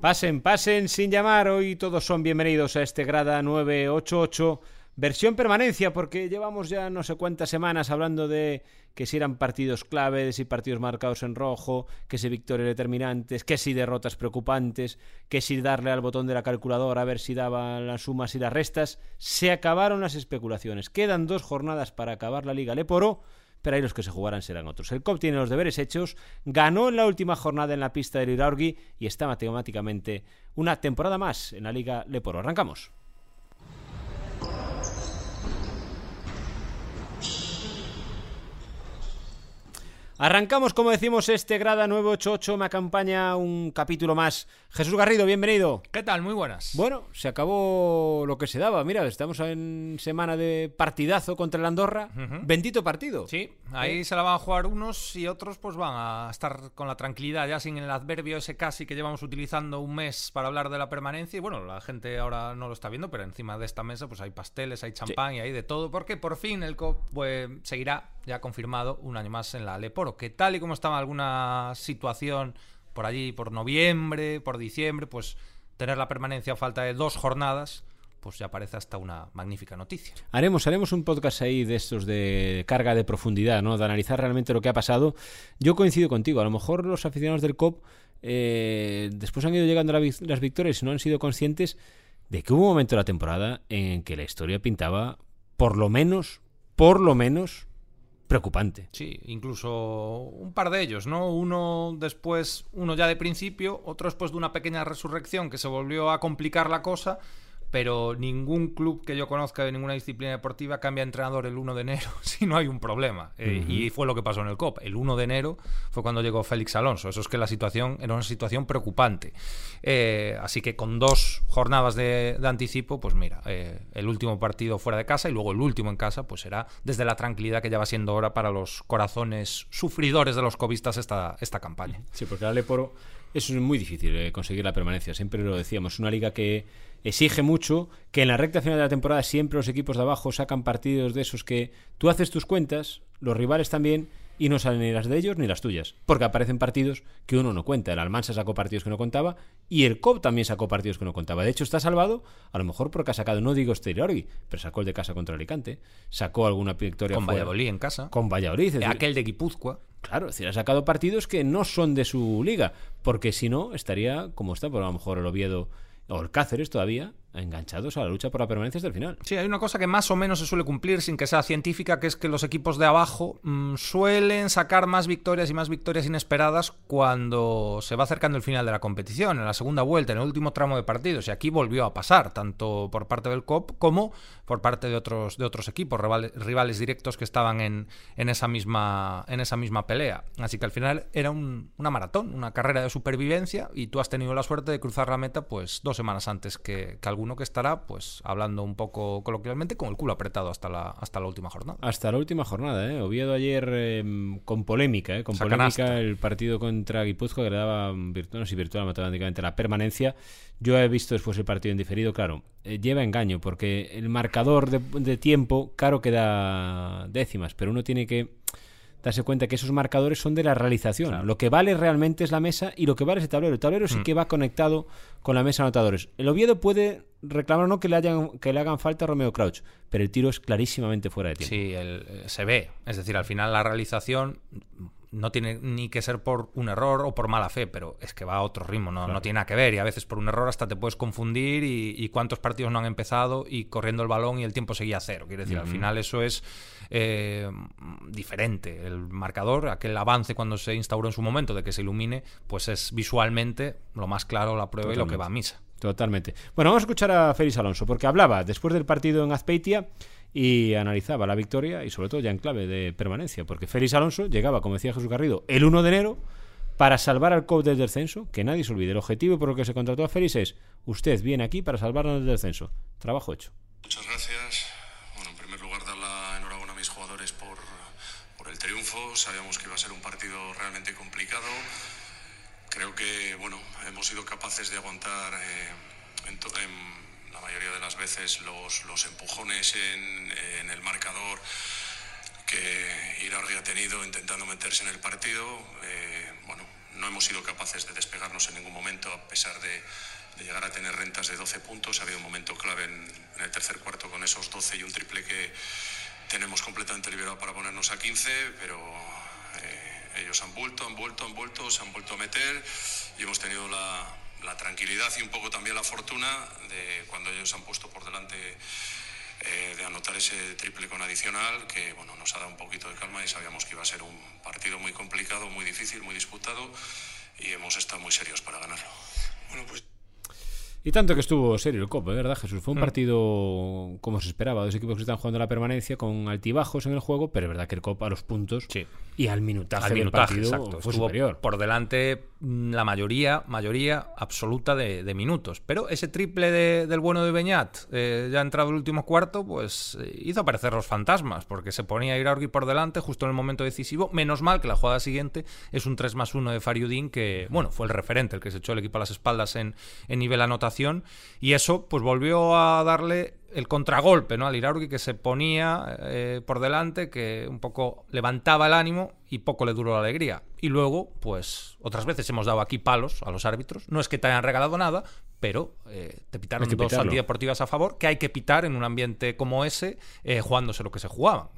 Pasen, pasen sin llamar. Hoy todos son bienvenidos a este Grada 988 versión permanencia, porque llevamos ya no sé cuántas semanas hablando de que si eran partidos claves y partidos marcados en rojo, que si victorias determinantes, que si derrotas preocupantes, que si darle al botón de la calculadora a ver si daban las sumas y las restas. Se acabaron las especulaciones. Quedan dos jornadas para acabar la Liga Leporo pero ahí los que se jugarán serán otros. El COP tiene los deberes hechos, ganó en la última jornada en la pista del Iraurgi y está matemáticamente una temporada más en la Liga Leporo. Arrancamos. Arrancamos, como decimos, este Grada 988. Me acompaña un capítulo más. Jesús Garrido, bienvenido. ¿Qué tal? Muy buenas. Bueno, se acabó lo que se daba. Mira, estamos en semana de partidazo contra el Andorra. Bendito partido. Sí, ahí se la van a jugar unos y otros pues van a estar con la tranquilidad, ya sin el adverbio ese casi que llevamos utilizando un mes para hablar de la permanencia. Y bueno, la gente ahora no lo está viendo, pero encima de esta mesa pues hay pasteles, hay champán y hay de todo, porque por fin el COP pues, seguirá ya confirmado un año más en la Leporo, que tal y como estaba alguna situación por allí, por noviembre, por diciembre, pues tener la permanencia a falta de dos jornadas, pues ya parece hasta una magnífica noticia. Haremos, haremos un podcast ahí de estos de carga de profundidad, ¿no? De analizar realmente lo que ha pasado. Yo coincido contigo, a lo mejor los aficionados del COP eh, después han ido llegando las victorias y no han sido conscientes de que hubo un momento de la temporada en que la historia pintaba, por lo menos, por lo menos, preocupante. Sí, incluso un par de ellos, ¿no? Uno después, uno ya de principio, otro después de una pequeña resurrección que se volvió a complicar la cosa pero ningún club que yo conozca de ninguna disciplina deportiva cambia entrenador el 1 de enero si no hay un problema. Eh, y fue lo que pasó en el COP. El 1 de enero fue cuando llegó Félix Alonso. Eso es que la situación era una situación preocupante. Eh, así que con dos jornadas de, anticipo, pues mira, eh, el último partido fuera de casa y luego el último en casa, pues será desde la tranquilidad que ya va siendo hora para los corazones sufridores de los covistas esta, esta campaña. Sí, porque dale por eso es muy difícil conseguir la permanencia. Siempre lo decíamos. Una liga que exige mucho, que en la recta final de la temporada siempre los equipos de abajo sacan partidos de esos que tú haces tus cuentas, los rivales también, y no salen ni las de ellos ni las tuyas, porque aparecen partidos que uno no cuenta. El Almansa sacó partidos que no contaba y el COP también sacó partidos que no contaba. De hecho, está salvado, a lo mejor porque ha sacado, no digo Steriorgi, pero sacó el de casa contra Alicante, sacó alguna victoria con Valladolid en casa, con Valladolid, aquel de Guipúzcoa. Claro, es decir, ha sacado partidos que no son de su liga, porque si no estaría como está, por a lo mejor el Oviedo o el Cáceres todavía, enganchados a la lucha por la permanencia hasta el final. Sí, hay una cosa que más o menos se suele cumplir sin que sea científica, que es que los equipos de abajo mm, suelen sacar más victorias y más victorias inesperadas cuando se va acercando el final de la competición, en la segunda vuelta, en el último tramo de partidos. Y aquí volvió a pasar, tanto por parte del COP como por parte de otros, de otros equipos, rivales, directos que estaban en, en, esa misma, en esa misma pelea. Así que al final era una maratón, una carrera de supervivencia y tú has tenido la suerte de cruzar la meta pues dos semanas antes que, que uno que estará, pues hablando un poco coloquialmente, con el culo apretado hasta la, hasta la última jornada. Hasta la última jornada, ¿eh? Oviedo ayer em, con polémica, ¿eh? Con polémica el partido contra Guipúzcoa que le daba virtual, no, si virtual matemáticamente la permanencia. Yo he visto después el partido en diferido, claro, eh, lleva engaño, porque el marcador de, de tiempo, claro que da décimas, pero uno tiene que darse cuenta que esos marcadores son de la realización. Lo que vale realmente es la mesa y lo que vale es el tablero. El tablero sí mm. que va conectado con la mesa de anotadores. El Oviedo puede reclamar no que le, hayan, que le hagan falta a Romeo Crouch, pero el tiro es clarísimamente fuera de tiempo. Sí, eh, se ve. Es decir, al final la realización no tiene ni que ser por un error o por mala fe, pero es que va a otro ritmo, no, no tiene nada que ver. Y a veces por un error hasta te puedes confundir y, cuántos partidos no han empezado y corriendo el balón y el tiempo seguía cero. Quiero decir, al final eso es eh, diferente. El marcador, aquel avance cuando se instauró en su momento de que se ilumine, pues es visualmente lo más claro la prueba y lo que va a misa. Totalmente. Bueno, vamos a escuchar a Félix Alonso, porque hablaba después del partido en Azpeitia y analizaba la victoria y sobre todo ya en clave de permanencia, porque Félix Alonso llegaba, como decía Jesús Garrido, el 1 de enero para salvar al COP del descenso, que nadie se olvide. El objetivo por el que se contrató a Félix es, usted viene aquí para salvarnos del descenso. Trabajo hecho. Muchas gracias. Bueno, en primer lugar, dar la enhorabuena a mis jugadores por, por el triunfo. Sabíamos que iba a ser un partido realmente complicado. Creo que, bueno, hemos sido capaces de aguantar... Eh, en, la mayoría de las veces los, los empujones en, en, el marcador que Iraurgi ha tenido intentando meterse en el partido. Eh, bueno, no hemos sido capaces de despegarnos en ningún momento a pesar de, de llegar a tener rentas de 12 puntos. Ha habido un momento clave en, en el tercer cuarto con esos 12 y un triple que tenemos completamente liberado para ponernos a 15, pero eh, ellos han vuelto, han vuelto, han vuelto, se han vuelto a meter y hemos tenido la, tranquilidad y un poco también la fortuna de cuando ellos han puesto por delante eh, de anotar ese triple con adicional, que bueno, nos ha dado un poquito de calma y sabíamos que iba a ser un partido muy complicado, muy difícil, muy disputado y hemos estado muy serios para ganarlo. Y tanto que estuvo serio el Copa, ¿verdad, Jesús? Fue un mm. partido como se esperaba. Dos equipos que están jugando la permanencia con altibajos en el juego, pero es verdad que el Copa a los puntos sí. y al minutaje, al minutaje del partido exacto. fue superior. Por delante mm, la mayoría, mayoría absoluta de, de minutos. Pero ese triple de, del bueno de Beñat, eh, ya entrado el último cuarto, pues eh, hizo aparecer los fantasmas, porque se ponía a Iraurgi por delante justo en el momento decisivo. Menos mal que la jugada siguiente es un 3 más 1 de Fariudín, que bueno, fue el referente, el que se echó el equipo a las espaldas en, en nivel anotación y eso pues volvió a darle el contragolpe ¿no? al Iraurgi que se ponía eh, por delante, que un poco levantaba el ánimo y poco le duró la alegría. Y luego, pues otras veces hemos dado aquí palos a los árbitros. No es que te hayan regalado nada, pero eh, te pitaron dos antideportivas a favor que hay que pitar en un ambiente como ese, eh, jugándose lo que se jugaban.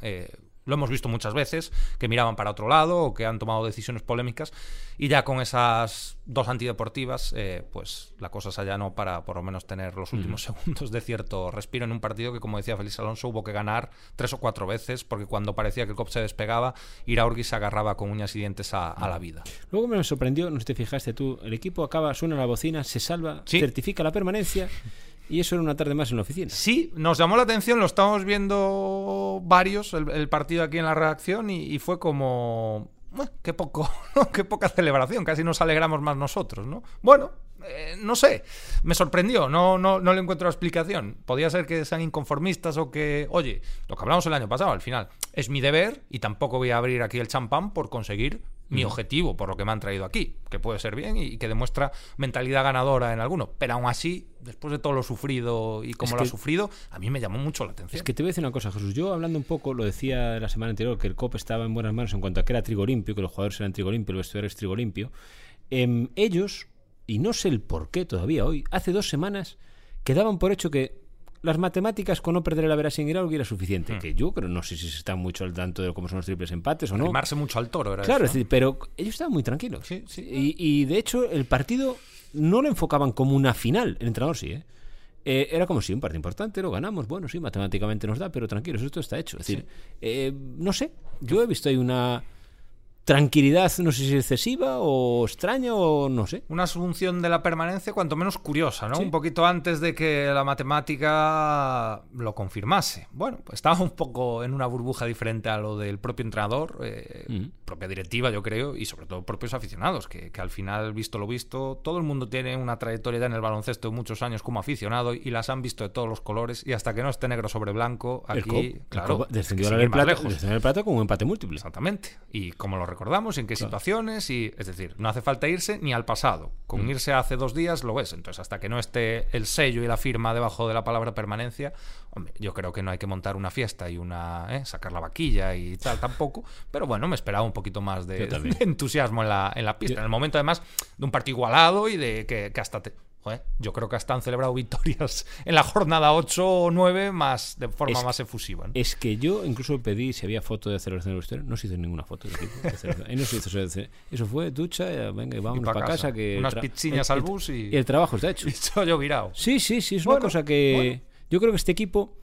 Lo hemos visto muchas veces, que miraban para otro lado o que han tomado decisiones polémicas. Y ya con esas dos antideportivas, eh, pues la cosa se allanó para por lo menos tener los últimos mm. segundos de cierto respiro en un partido que, como decía Félix Alonso, hubo que ganar tres o cuatro veces, porque cuando parecía que el COP se despegaba, Iraurgi se agarraba con uñas y dientes a, a, la vida. Luego me sorprendió, no te fijaste tú, el equipo acaba, suena la bocina, se salva, ¿Sí? certifica la permanencia. Y eso era una tarde más en la oficina. Sí, nos llamó la atención, lo estábamos viendo varios, el, partido aquí en la redacción, y, fue como. Qué poco, qué poca celebración, casi nos alegramos más nosotros, ¿no? Bueno, eh, no sé, me sorprendió, no, no, no le encuentro explicación. Podría ser que sean inconformistas o que, oye, lo que hablamos el año pasado, al final, es mi deber y tampoco voy a abrir aquí el champán por conseguir mi objetivo, por lo que me han traído aquí, que puede ser bien y que demuestra mentalidad ganadora en alguno. Pero aún así, después de todo lo sufrido y cómo lo ha sufrido, a mí me llamó mucho la atención. Es que te voy a decir una cosa, Jesús. Yo hablando un poco, lo decía la semana anterior, que el COP estaba en buenas manos en cuanto a que era trigo limpio, que los jugadores eran trigo limpio, el vestuario es trigo limpio. Eh, ellos, y no sé el por qué todavía hoy, hace dos semanas, quedaban por hecho que las matemáticas con no perder el haber sin Iraurgi era suficiente. Hmm. Que yo creo, no sé si se está mucho al tanto de cómo son los triples empates o no. Arrimarse mucho al toro, era Claro, eso, es decir, pero ellos estaban muy tranquilos. Sí, sí. Y, y, de hecho, el partido no lo enfocaban como una final. El entrenador sí, ¿eh? Eh, era como si un partido importante, lo ganamos, bueno, sí, matemáticamente nos da, pero tranquilos, esto está hecho. Es decir, sí. eh, no sé, yo he visto ahí una tranquilidad, no sé si excesiva o extraña o no sé. Una asunción de la permanencia cuanto menos curiosa, ¿no? Sí. Un poquito antes de que la matemática lo confirmase. Bueno, pues estaba un poco en una burbuja diferente a lo del propio entrenador, eh, mm. propia directiva, yo creo, y sobre todo propios aficionados, que, que, al final, visto lo visto, todo el mundo tiene una trayectoria en el baloncesto de muchos años como aficionado y las han visto de todos los colores y hasta que no esté negro sobre blanco, aquí, el claro, descendió a la plato, descendió el plato con un empate múltiple. Exactamente. Y como lo recordamos, en qué claro. situaciones y es decir, no hace falta irse ni al pasado. Con mm. irse hace dos días lo ves. Entonces, hasta que no esté el sello y la firma debajo de la palabra permanencia, hombre, yo creo que no hay que montar una fiesta y una ¿eh? sacar la vaquilla y tal tampoco. Pero bueno, me esperaba un poquito más de, de entusiasmo en la, en la pista. Yo... En el momento, además, de un partido igualado y de que, que hasta te, Joder, yo creo que hasta han celebrado victorias en la jornada 8 o 9 más de forma es, más efusiva. ¿no? Es que yo incluso pedí si había foto de celebración de vestuario. No se hizo ninguna foto de equipo. De no se hizo, eso fue ducha, venga, vámonos para casa. casa. que Unas pizziñas al bus y... y... el trabajo está hecho. Y yo virado. Sí, sí, sí, es bueno, una cosa que... Bueno. Yo creo que este equipo,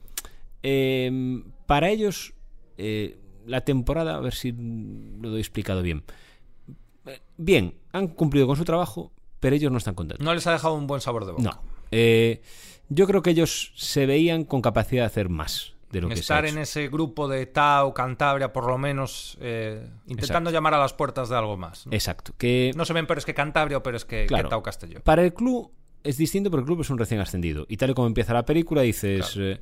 eh, para ellos, eh, la temporada, a ver si lo doy explicado bien. Bien, han cumplido con su trabajo, pero ellos no están contentos. No les ha dejado un buen sabor de boca. No. Eh, yo creo que ellos se veían con capacidad de hacer más. De lo que estar en ese grupo de Tau, Cantabria, por lo menos eh, intentando Exacto. llamar a las puertas de algo más. ¿no? Exacto. Que... No se ven peores que Cantabria o peores que, claro, que Castelló. Para el club es distinto porque el club es un recién ascendido. Y tal y como empieza la película, dices. Claro. Eh,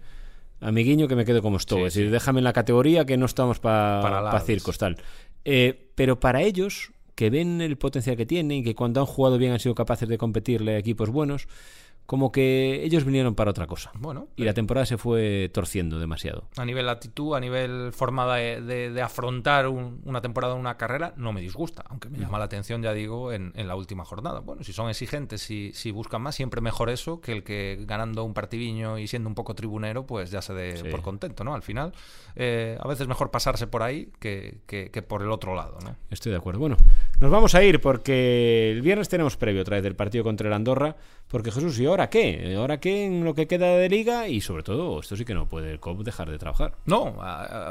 amiguiño que me quedo como estoy. Sí, es decir, sí. déjame en la categoría que no estamos pa, para pa circos, tal. Eh, pero para ellos, que ven el potencial que tienen y que cuando han jugado bien han sido capaces de competirle a equipos buenos, como que ellos vinieron para otra cosa. Bueno, y la temporada se fue torciendo demasiado. A nivel actitud, a nivel forma de, de, de afrontar un, una temporada, una carrera, no me disgusta, aunque me llama la atención, ya digo, en, en la última jornada. Bueno, si son exigentes, si, si, buscan más, siempre mejor eso que el que ganando un partidiño y siendo un poco tribunero, pues ya se dé sí. por contento, ¿no? Al final, eh, a veces mejor pasarse por ahí que, que, que, por el otro lado, ¿no? Estoy de acuerdo. Bueno, nos vamos a ir porque el viernes tenemos previo otra vez del partido contra el Andorra, porque Jesús, ¿y ahora qué? ¿Ahora qué en lo que queda de liga? Y sobre todo, esto sí que no puede el COP dejar de trabajar. No,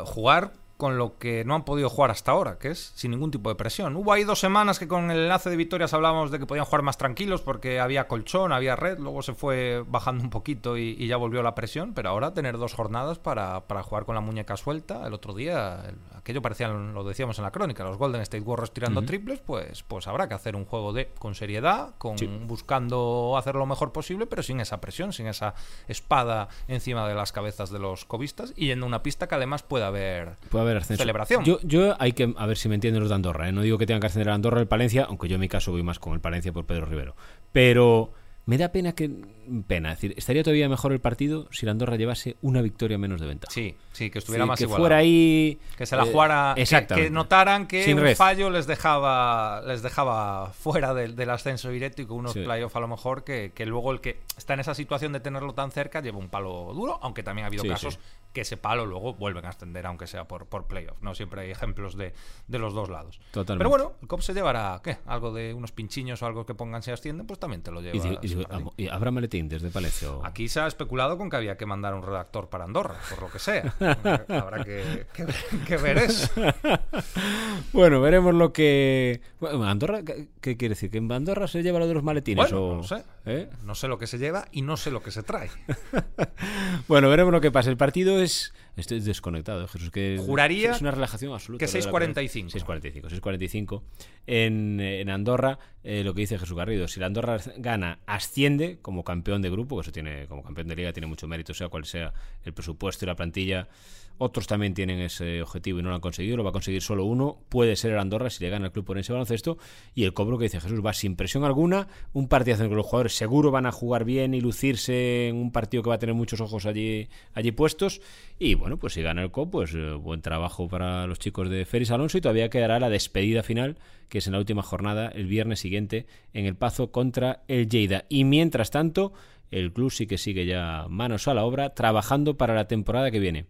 jugar con lo que no han podido jugar hasta ahora, que es sin ningún tipo de presión. Hubo ahí dos semanas que con el enlace de victorias hablábamos de que podían jugar más tranquilos porque había colchón, había red, luego se fue bajando un poquito y, y ya volvió la presión, pero ahora tener dos jornadas para, para jugar con la muñeca suelta, el otro día el, aquello parecía, lo decíamos en la crónica, los Golden State Warriors tirando uh -huh. triples, pues, pues habrá que hacer un juego de con seriedad, con sí. buscando hacer lo mejor posible, pero sin esa presión, sin esa espada encima de las cabezas de los cobistas y en una pista que además puede haber... Puede haber ascenso. Celebración. Yo, yo hay que, a ver si me entienden los de Andorra, ¿eh? no digo que tengan que ascender a Andorra el Palencia, aunque yo en mi caso voy más con el Palencia por Pedro Rivero. Pero me da pena que. Pena, es decir, estaría todavía mejor el partido si la Andorra llevase una victoria menos de ventaja. Sí, sí, que estuviera sí, más que igualado. fuera ahí. Que se la jugara. Eh, exactamente. Que, que, notaran que Sin un fallo les dejaba les dejaba fuera del, del ascenso directo y con unos Sí. playoffs a lo mejor que, que luego el que está en esa situación de tenerlo tan cerca lleva un palo duro, aunque también ha habido Sí, casos que ese palo luego vuelven a ascender, aunque sea por, por playoff. No siempre hay ejemplos de, de los dos lados. Totalmente. Pero bueno, el COP se llevará, ¿qué? Algo de unos pinchiños o algo que pongan si ascienden, pues también te lo lleva. y- y- y habrá maletín desde Palencia. o- Aquí se ha especulado con que había que mandar un redactor para Andorra, por lo que sea. Habrá que, que ver, que ver eso. Bueno, veremos lo que. Bueno, Andorra, ¿qué qué quiere decir? ¿Que en Andorra se lleva lo de los maletines? Bueno, o... no sé. ¿Eh? No sé lo que se lleva y no sé lo que se trae. Bueno, veremos lo que pasa. El partido es. Estoy desconectado, ¿eh, Jesús. Que Juraría es una relajación absoluta. que lo de la 6.45. 6.45. 6.45. En, en Andorra, eh, lo que dice Jesús Garrido, si la Andorra gana, asciende como campeón de grupo, que eso tiene, como campeón de liga, tiene mucho mérito, sea cual sea el presupuesto y la plantilla. Otros también tienen ese objetivo y no lo han conseguido, lo va a conseguir solo uno. Puede ser el Andorra si le gana el club por ese baloncesto. Y el cobro que dice Jesús va sin presión alguna. Un partido en que los jugadores seguro van a jugar bien y lucirse en un partido que va a tener muchos ojos allí, allí puestos. Y bueno, pues si gana el COP, pues eh, buen trabajo para los chicos de Feris Alonso. Y todavía quedará la despedida final, que es en la última jornada, el viernes siguiente, en el Pazo contra el Lleida. Y mientras tanto, el club sí que sigue ya manos a la obra, trabajando para la temporada que viene.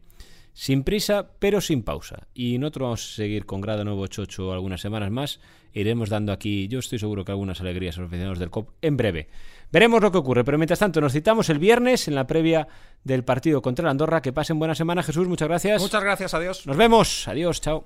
Sin prisa, pero sin pausa. Y nosotros vamos a seguir con Grado Nuevo 88 algunas semanas más. Iremos dando aquí, yo estoy seguro que algunas alegrías a los aficionados del COP en breve. Veremos lo que ocurre, pero mientras tanto nos citamos el viernes en la previa del partido contra el Andorra. Que pasen buena semana, Jesús, muchas gracias. Muchas gracias, adiós. Nos vemos, adiós, chao.